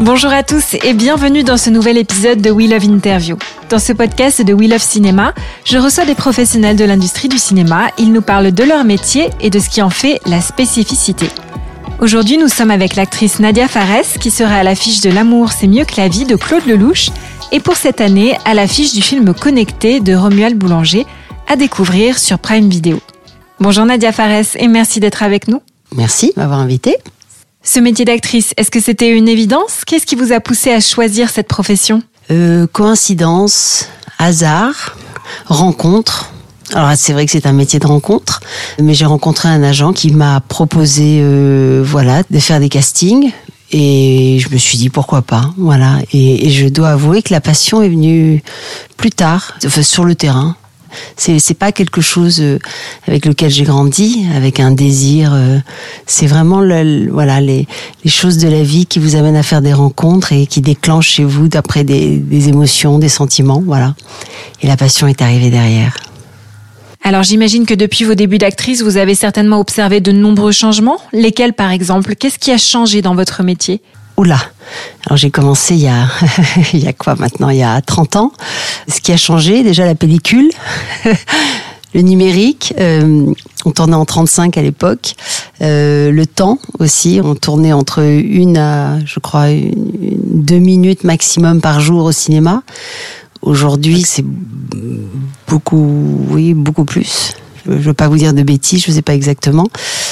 Bonjour à tous et bienvenue dans ce nouvel épisode de We Love Interview. Dans ce podcast de We Love Cinéma, je reçois des professionnels de l'industrie du cinéma. Ils nous parlent de leur métier et de ce qui en fait la spécificité. Aujourd'hui, nous sommes avec l'actrice Nadia Fares qui sera à l'affiche de L'amour, c'est mieux que la vie de Claude Lelouch et pour cette année à l'affiche du film Connecté de Romuald Boulanger à découvrir sur Prime Video. Bonjour Nadia Fares et merci d'être avec nous. Merci de m'avoir invitée. Ce métier d'actrice, est-ce que c'était une évidence? Qu'est-ce qui vous a poussé à choisir cette profession? Euh, Coïncidence, hasard, rencontre. Alors c'est vrai que c'est un métier de rencontre, mais j'ai rencontré un agent qui m'a proposé, euh, voilà, de faire des castings. Et je me suis dit pourquoi pas, voilà. Et, et je dois avouer que la passion est venue plus tard, enfin, sur le terrain. C'est c'est pas quelque chose euh, avec lequel j'ai grandi, avec un désir. euh, C'est vraiment le, voilà les, les choses de la vie qui vous amènent à faire des rencontres et qui déclenchent chez vous d'après des, des émotions, des sentiments, voilà. Et la passion est arrivée derrière. Alors j'imagine que depuis vos débuts d'actrice, vous avez certainement observé de nombreux changements. Lesquels par exemple? Qu'est-ce qui a changé dans votre métier? Oula Alors j'ai commencé il y a il y a quoi maintenant? Il y a 30 ans. Ce qui a changé, déjà la pellicule, le numérique. euh, on tournait en 35 à l'époque. Euh, le temps aussi, on tournait entre une à, je crois, une- une- deux minutes maximum par jour au cinéma. Aujourd'hui, c'est beaucoup, oui, beaucoup plus. Je ne veux pas vous dire de bêtises, je ne sais pas exactement,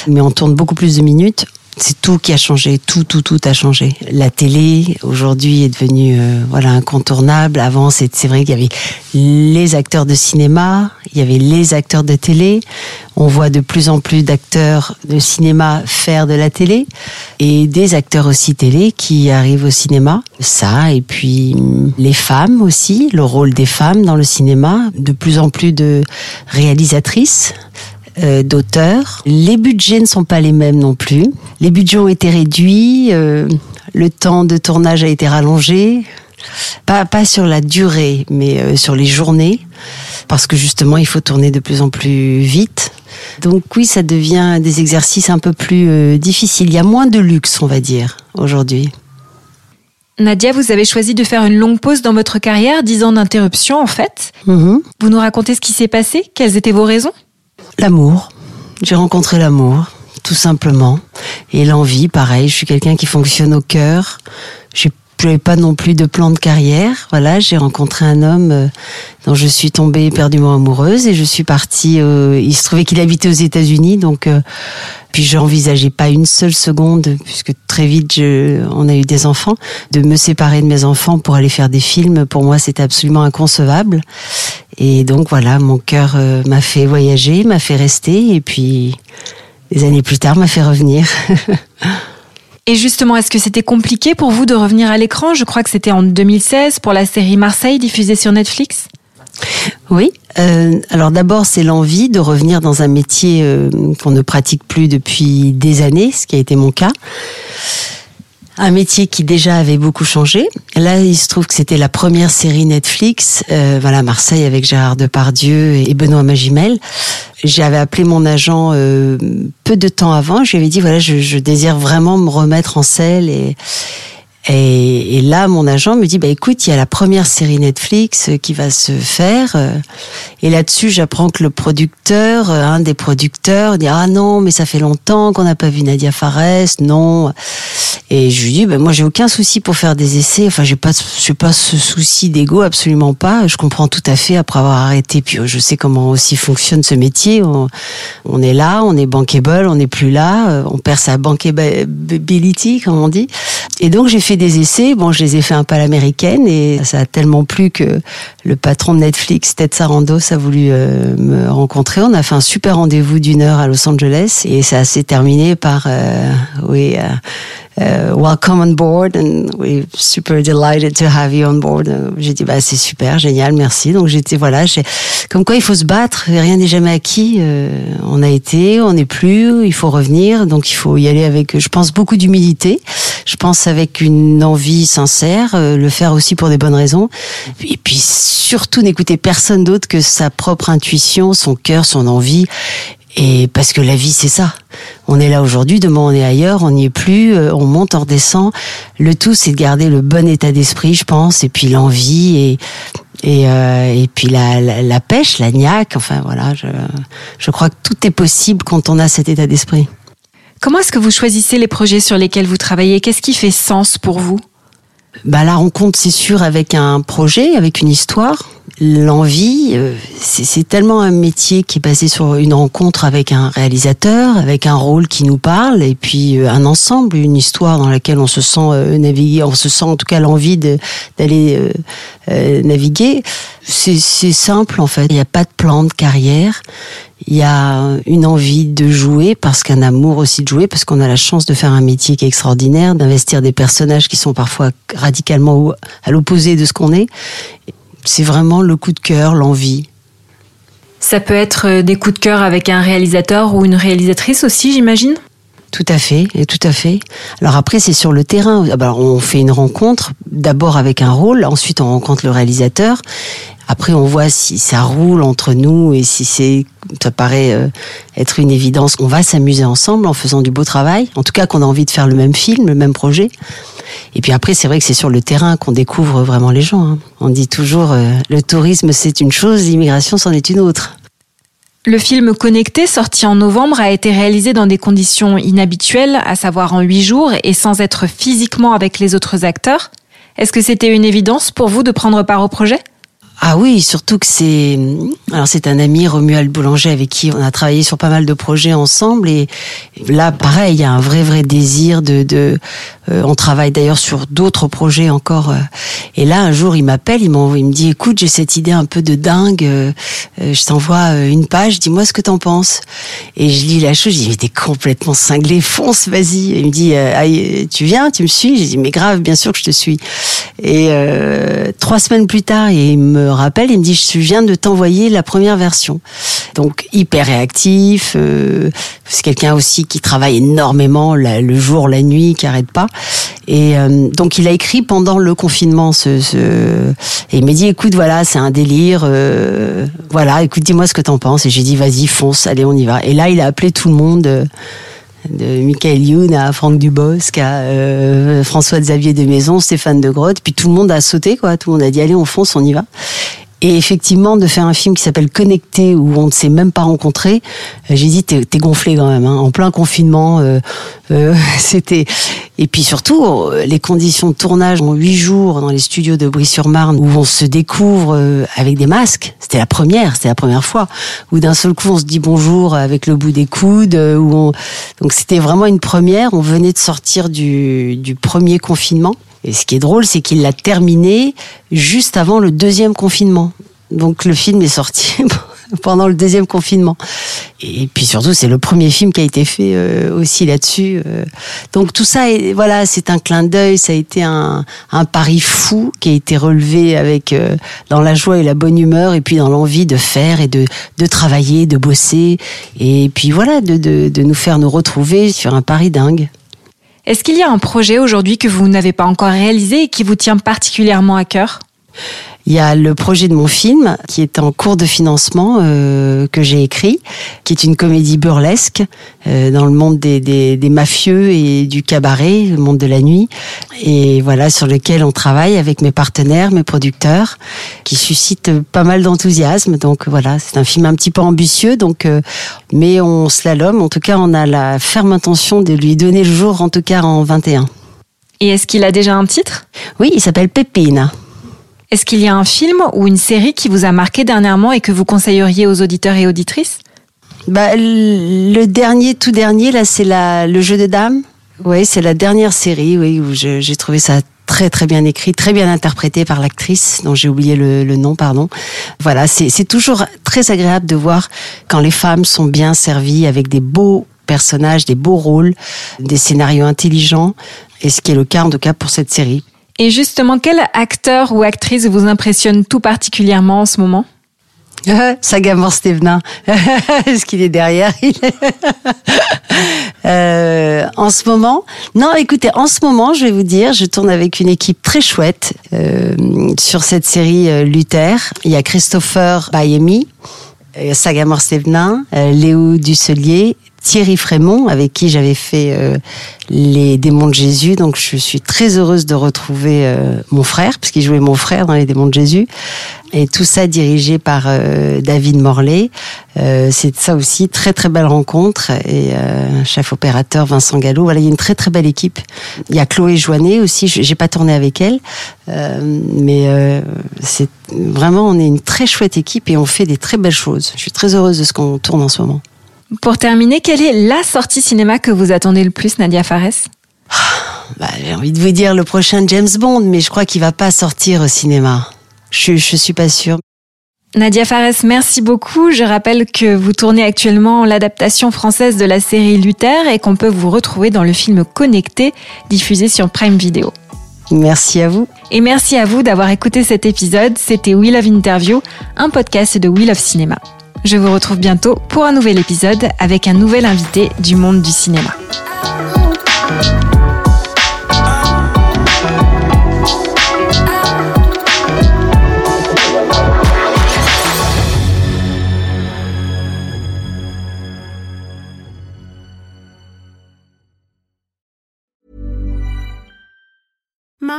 mais on tourne beaucoup plus de minutes. C'est tout qui a changé, tout, tout, tout a changé. La télé aujourd'hui est devenue euh, voilà incontournable. Avant, c'est vrai qu'il y avait les acteurs de cinéma, il y avait les acteurs de télé. On voit de plus en plus d'acteurs de cinéma faire de la télé et des acteurs aussi télé qui arrivent au cinéma. Ça et puis les femmes aussi, le rôle des femmes dans le cinéma, de plus en plus de réalisatrices euh, d'auteurs. Les budgets ne sont pas les mêmes non plus. Les budgets ont été réduits, euh, le temps de tournage a été rallongé. Pas, pas sur la durée, mais euh, sur les journées, parce que justement, il faut tourner de plus en plus vite. Donc oui, ça devient des exercices un peu plus difficiles. Il y a moins de luxe, on va dire, aujourd'hui. Nadia, vous avez choisi de faire une longue pause dans votre carrière, 10 ans d'interruption en fait. Mhm. Vous nous racontez ce qui s'est passé Quelles étaient vos raisons? L'amour. J'ai rencontré l'amour, tout simplement. Et l'envie, pareil. Je suis quelqu'un qui fonctionne au cœur. J'ai j'avais pas non plus de plan de carrière. Voilà, j'ai rencontré un homme euh, dont je suis tombée éperdument amoureuse et je suis partie. euh, il se trouvait qu'il habitait aux États-Unis, donc euh, puis j'envisageais pas une seule seconde, puisque très vite on a eu des enfants, de me séparer de mes enfants pour aller faire des films. Pour moi, c'était absolument inconcevable. Et donc voilà, mon cœur euh, m'a fait voyager, m'a fait rester, et puis des années plus tard m'a fait revenir. Et justement, est-ce que c'était compliqué pour vous de revenir à l'écran? Je crois que c'était en 2016 pour la série Marseille diffusée sur Netflix? Oui. euh, alors d'abord, c'est l'envie de revenir dans un métier euh, qu'on ne pratique plus depuis des années, ce qui a été mon cas. Un métier qui déjà avait beaucoup changé. Là, il se trouve que c'était la première série Netflix, euh, voilà Marseille avec Gérard Depardieu et Benoît Magimel. J'avais appelé mon agent peu de temps avant. Je lui avais dit voilà, je, je désire vraiment me remettre en selle et et, là, mon agent me dit, bah écoute, il y a la première série Netflix euh, qui va se faire. euh, Et là-dessus, j'apprends que le producteur, euh, un des producteurs, dit, ah non, mais ça fait longtemps qu'on n'a pas vu Nadia Fares, non. Et je lui dis, bah moi, j'ai aucun souci pour faire des essais. Enfin, j'ai pas, j'ai pas ce souci d'ego, absolument pas. Je comprends tout à fait après avoir arrêté. Puis, euh, je sais comment aussi fonctionne ce métier. On, on est là, on est bankable, on n'est plus là, on perd sa bankability, comme on dit. Et donc, j'ai fait des essais. Bon, je les ai fait un peu à l'américaine et ça a tellement plu que le patron de Netflix, Ted Sarandos, a voulu euh, me rencontrer. On a fait un super rendez-vous d'une heure à Los Angeles et ça s'est terminé par, euh, oui, euh, welcome on board and we're super delighted to have you on board. J'ai dit bah c'est super, génial, merci. Donc j'étais voilà, comme quoi il faut se battre, rien n'est jamais acquis. Euh, on a été, on n'est plus, il faut revenir. Donc il faut y aller avec, je pense beaucoup d'humilité. Je pense avec une envie sincère, euh, le faire aussi pour des bonnes raisons. Et puis surtout n'écouter personne d'autre que sa propre intuition, son cœur, son envie. Et parce que la vie, c'est ça. On est là aujourd'hui, demain on est ailleurs, on n'y est plus, euh, on monte, on redescend. Le tout, c'est de garder le bon état d'esprit, je pense, et puis l'envie et et, euh, et puis la, la, pêche, la niaque. Enfin voilà, je, je crois que tout est possible quand on a cet état d'esprit. Comment est-ce que vous choisissez les projets sur lesquels vous travaillez? Qu'est-ce qui fait sens pour vous? Bah, la rencontre, c'est sûr, avec un projet, avec une histoire l'envie, euh, c'est tellement un métier qui est basé sur une rencontre avec un réalisateur, avec un rôle qui nous parle, et puis euh, un ensemble, une histoire dans laquelle on se sent euh, naviguer, on se sent en tout cas l'envie d'aller naviguer. C'est simple en fait, il n'y a pas de plan de carrière. Il y a une envie de jouer parce qu'un amour aussi de jouer parce qu'on a la chance de faire un métier qui est extraordinaire, d'investir des personnages qui sont parfois radicalement à l'opposé de ce qu'on est c'est vraiment le coup de cœur, l'envie. Ça peut être euh, des coups de cœur avec un réalisateur ou une réalisatrice aussi, j'imagine? Tout à fait, et tout à fait. Alors après, c'est sur le terrain. Alors, on fait une rencontre, d'abord avec un rôle, ensuite on rencontre le réalisateur, après, on voit si ça roule entre nous et si c'est, ça paraît euh, être une évidence. On va s'amuser ensemble en faisant du beau travail. En tout cas, qu'on a envie de faire le même film, le même projet. Et puis après, c'est vrai que c'est sur le terrain qu'on découvre vraiment les gens. Hein. On dit toujours, euh, le tourisme c'est une chose, l'immigration c'en est une autre. Le film Connecté, sorti en novembre, a été réalisé dans des conditions inhabituelles, à savoir en huit jours et sans être physiquement avec les autres acteurs. Est-ce que c'était une évidence pour vous de prendre part au projet? Ah oui, surtout que c'est alors c'est un ami Romuald Boulanger avec qui on a travaillé sur pas mal de projets ensemble et là pareil, il y a un vrai vrai désir de de euh, on travaille d'ailleurs sur d'autres projets encore euh, et là un jour il m'appelle, il m'envoie il me dit écoute, j'ai cette idée un peu de dingue, euh, je t'envoie une page, dis-moi ce que t'en penses. Et je lis la chose, je dis mais t'es complètement cinglé, fonce, vas-y. Il me dit ah, tu viens, tu me suis, j'ai dit mais grave, bien sûr que je te suis. Et trois semaines plus tard, il me rappelle, il me dit je viens de t'envoyer la première version. Donc hyper réactif, euh, c'est quelqu'un aussi qui travaille énormément le jour, la nuit, qui arrête pas. Et euh, donc il a écrit pendant le confinement ce, et il m'a dit écoute voilà c'est un délire, euh, voilà écoute dis-moi ce que t'en penses. Et j'ai dit vas-y fonce, allez on y va. Et là il a appelé tout le monde de Michael Youn à Franck Dubosc à euh, François Xavier de Maison, Stéphane de Grotte, puis tout le monde a sauté quoi, tout le monde a dit allez on fonce, on y va. Et effectivement, de faire un film qui s'appelle Connecté, où on ne s'est même pas rencontré, euh, j'ai dit t'es, gonflé quand même, hein. en plein confinement. Euh, euh, c'était et puis surtout les conditions de tournage en huit jours dans les studios de Brie-sur-Marne, où on se découvre avec des masques. C'était la première, c'était la première fois. Où d'un seul coup on se dit bonjour avec le bout des coudes. Où on... donc c'était vraiment une première. On venait de sortir du, du premier confinement. Et ce qui est drôle, c'est qu'il l'a terminé juste avant le deuxième confinement. Donc le film est sorti pendant le deuxième confinement. Et puis surtout, c'est le premier film qui a été fait euh, aussi là-dessus. Euh. Donc tout ça, voilà, c'est un clin d'œil. Ça a été un, pari fou qui a été relevé avec euh, dans la joie et la bonne humeur, et puis dans l'envie de faire et de, de travailler, de bosser, et puis voilà, de, de nous faire nous retrouver sur un pari dingue. Est-ce qu'il y a un projet aujourd'hui que vous n'avez pas encore réalisé et qui vous tient particulièrement à cœur? Il y a le projet de mon film qui est en cours de financement euh, que j'ai écrit, qui est une comédie burlesque euh, dans le monde des, des, des, mafieux et du cabaret, le monde de la nuit, et voilà sur lequel on travaille avec mes partenaires, mes producteurs, qui suscite pas mal d'enthousiasme. Donc voilà, c'est un film un petit peu ambitieux, donc euh, mais on slalom. En tout cas, on a la ferme intention de lui donner le jour, en tout cas en 21. Et est-ce qu'il a déjà un titre? Oui, il s'appelle Pépine. Est-ce qu'il y a un film ou une série qui vous a marqué dernièrement et que vous conseilleriez aux auditeurs et auditrices? Bah, Le dernier, tout dernier, là, c'est le jeu de dames Oui, c'est la dernière série, oui, où j'ai trouvé ça très très bien écrit, très bien interprété par l'actrice dont j'ai oublié le, le, nom, pardon. Voilà, c'est toujours très agréable de voir quand les femmes sont bien servies avec des beaux personnages, des beaux rôles, des scénarios intelligents, et ce qui est le cas en tout cas pour cette série. Et justement, quel acteur ou actrice vous impressionne tout particulièrement en ce moment? Sagamore Stevenin, est-ce qu'il est derrière? Euh, En ce moment, non, écoutez, en ce moment, je vais vous dire, je tourne avec une équipe très chouette euh, sur cette série euh, Luther. Il y a Christopher Bayemi, Sagamore Stevenin, Léo Dusselier Thierry Frémont, avec qui j'avais fait euh, les démons de Jésus. Donc je suis très heureuse de retrouver euh, mon frère, puisqu'il jouait mon frère dans les démons de Jésus. Et tout ça dirigé par euh, David Morley. c'est ça aussi, très très belle rencontre. Et chef opérateur Vincent Gallo. Voilà, il y a une très très belle équipe. Il y a Chloé Joannet aussi, j'ai pas tourné avec elle. mais c'est vraiment, on est une très chouette équipe et on fait des très belles choses. Je suis très heureuse de ce qu'on tourne en ce moment. Pour terminer, quelle est la sortie cinéma que vous attendez le plus, Nadia Fares? Bah, J'ai envie de vous dire le prochain James Bond, mais je crois qu'il va pas sortir au cinéma. Je, je suis pas sûre. Nadia Fares, merci beaucoup. Je rappelle que vous tournez actuellement l'adaptation française de la série Luther et qu'on peut vous retrouver dans le film Connecté, diffusé sur Prime Video. Merci à vous. Et merci à vous d'avoir écouté cet épisode. C'était We Love Interview, un podcast de We Love Cinéma. Je vous retrouve bientôt pour un nouvel épisode avec un nouvel invité du monde du cinéma.